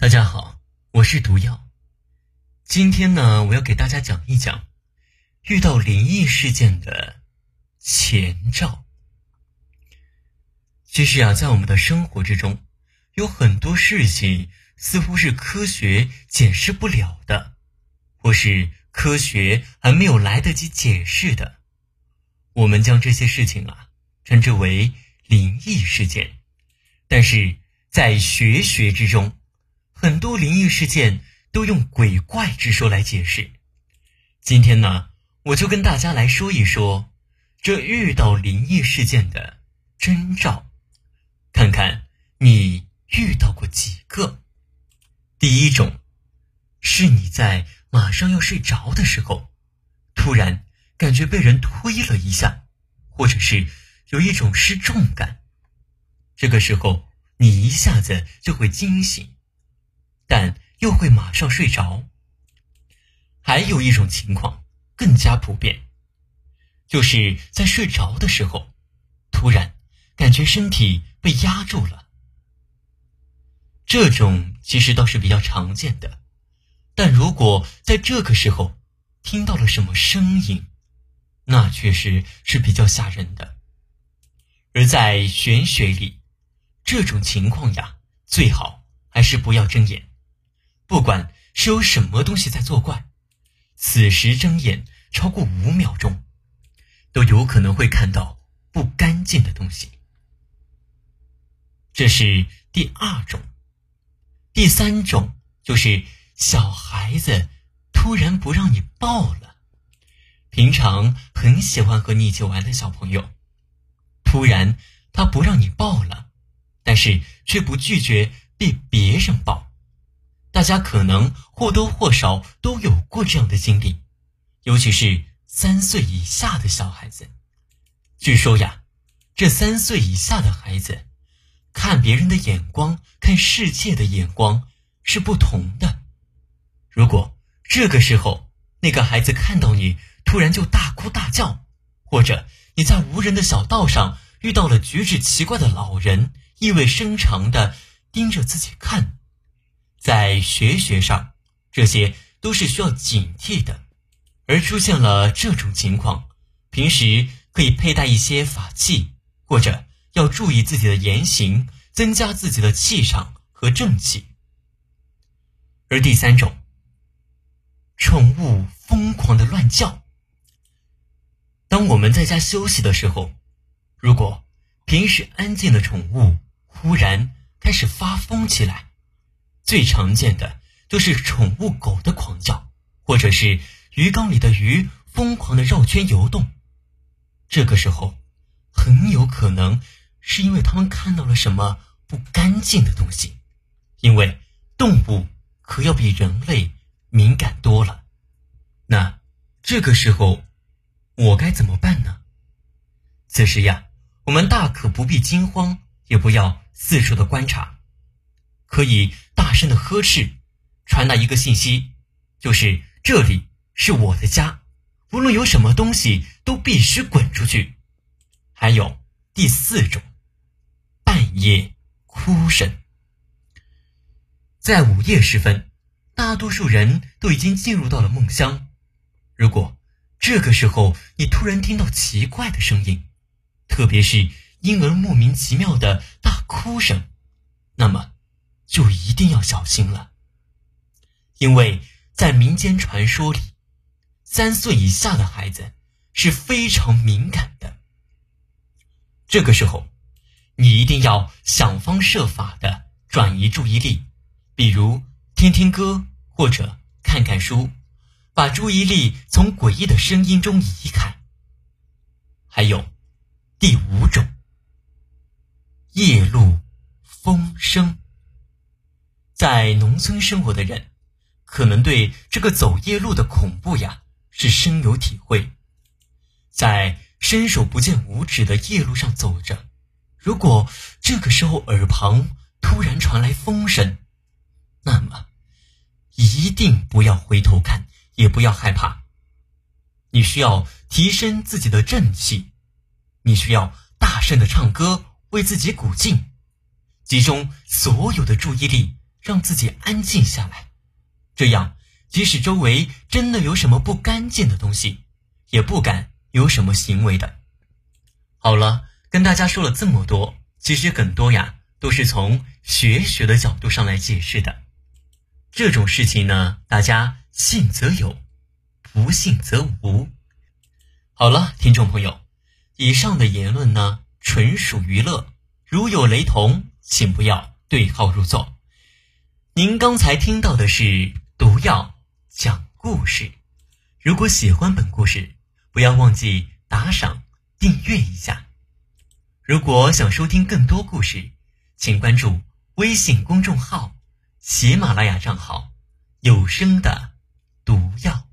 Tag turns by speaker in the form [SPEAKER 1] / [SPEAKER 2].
[SPEAKER 1] 大家好，我是毒药。今天呢，我要给大家讲一讲遇到灵异事件的前兆。其实啊，在我们的生活之中，有很多事情似乎是科学解释不了的，或是科学还没有来得及解释的。我们将这些事情啊称之为灵异事件，但是在学学之中。很多灵异事件都用鬼怪之说来解释。今天呢，我就跟大家来说一说这遇到灵异事件的征兆，看看你遇到过几个。第一种，是你在马上要睡着的时候，突然感觉被人推了一下，或者是有一种失重感，这个时候你一下子就会惊醒。但又会马上睡着。还有一种情况更加普遍，就是在睡着的时候，突然感觉身体被压住了。这种其实倒是比较常见的，但如果在这个时候听到了什么声音，那确实是比较吓人的。而在玄学里，这种情况呀，最好还是不要睁眼。不管是有什么东西在作怪，此时睁眼超过五秒钟，都有可能会看到不干净的东西。这是第二种，第三种就是小孩子突然不让你抱了，平常很喜欢和你一起玩的小朋友，突然他不让你抱了，但是却不拒绝被别人抱。大家可能或多或少都有过这样的经历，尤其是三岁以下的小孩子。据说呀，这三岁以下的孩子看别人的眼光、看世界的眼光是不同的。如果这个时候那个孩子看到你突然就大哭大叫，或者你在无人的小道上遇到了举止奇怪的老人，意味深长的盯着自己看。在学学上，这些都是需要警惕的。而出现了这种情况，平时可以佩戴一些法器，或者要注意自己的言行，增加自己的气场和正气。而第三种，宠物疯狂的乱叫。当我们在家休息的时候，如果平时安静的宠物忽然开始发疯起来。最常见的就是宠物狗的狂叫，或者是鱼缸里的鱼疯狂的绕圈游动。这个时候，很有可能是因为他们看到了什么不干净的东西。因为动物可要比人类敏感多了。那这个时候，我该怎么办呢？此时呀，我们大可不必惊慌，也不要四处的观察。可以大声的呵斥，传达一个信息，就是这里是我的家，无论有什么东西都必须滚出去。还有第四种，半夜哭声，在午夜时分，大多数人都已经进入到了梦乡。如果这个时候你突然听到奇怪的声音，特别是婴儿莫名其妙的大哭声，那么。就一定要小心了，因为在民间传说里，三岁以下的孩子是非常敏感的。这个时候，你一定要想方设法的转移注意力，比如听听歌或者看看书，把注意力从诡异的声音中移开。还有第五种，夜路风声。在农村生活的人，可能对这个走夜路的恐怖呀是深有体会。在伸手不见五指的夜路上走着，如果这个时候耳旁突然传来风声，那么一定不要回头看，也不要害怕。你需要提升自己的正气，你需要大声的唱歌为自己鼓劲，集中所有的注意力。让自己安静下来，这样即使周围真的有什么不干净的东西，也不敢有什么行为的。好了，跟大家说了这么多，其实很多呀都是从学学的角度上来解释的。这种事情呢，大家信则有，不信则无。好了，听众朋友，以上的言论呢纯属娱乐，如有雷同，请不要对号入座。您刚才听到的是毒药讲故事。如果喜欢本故事，不要忘记打赏订阅一下。如果想收听更多故事，请关注微信公众号“喜马拉雅”账号“有声的毒药”。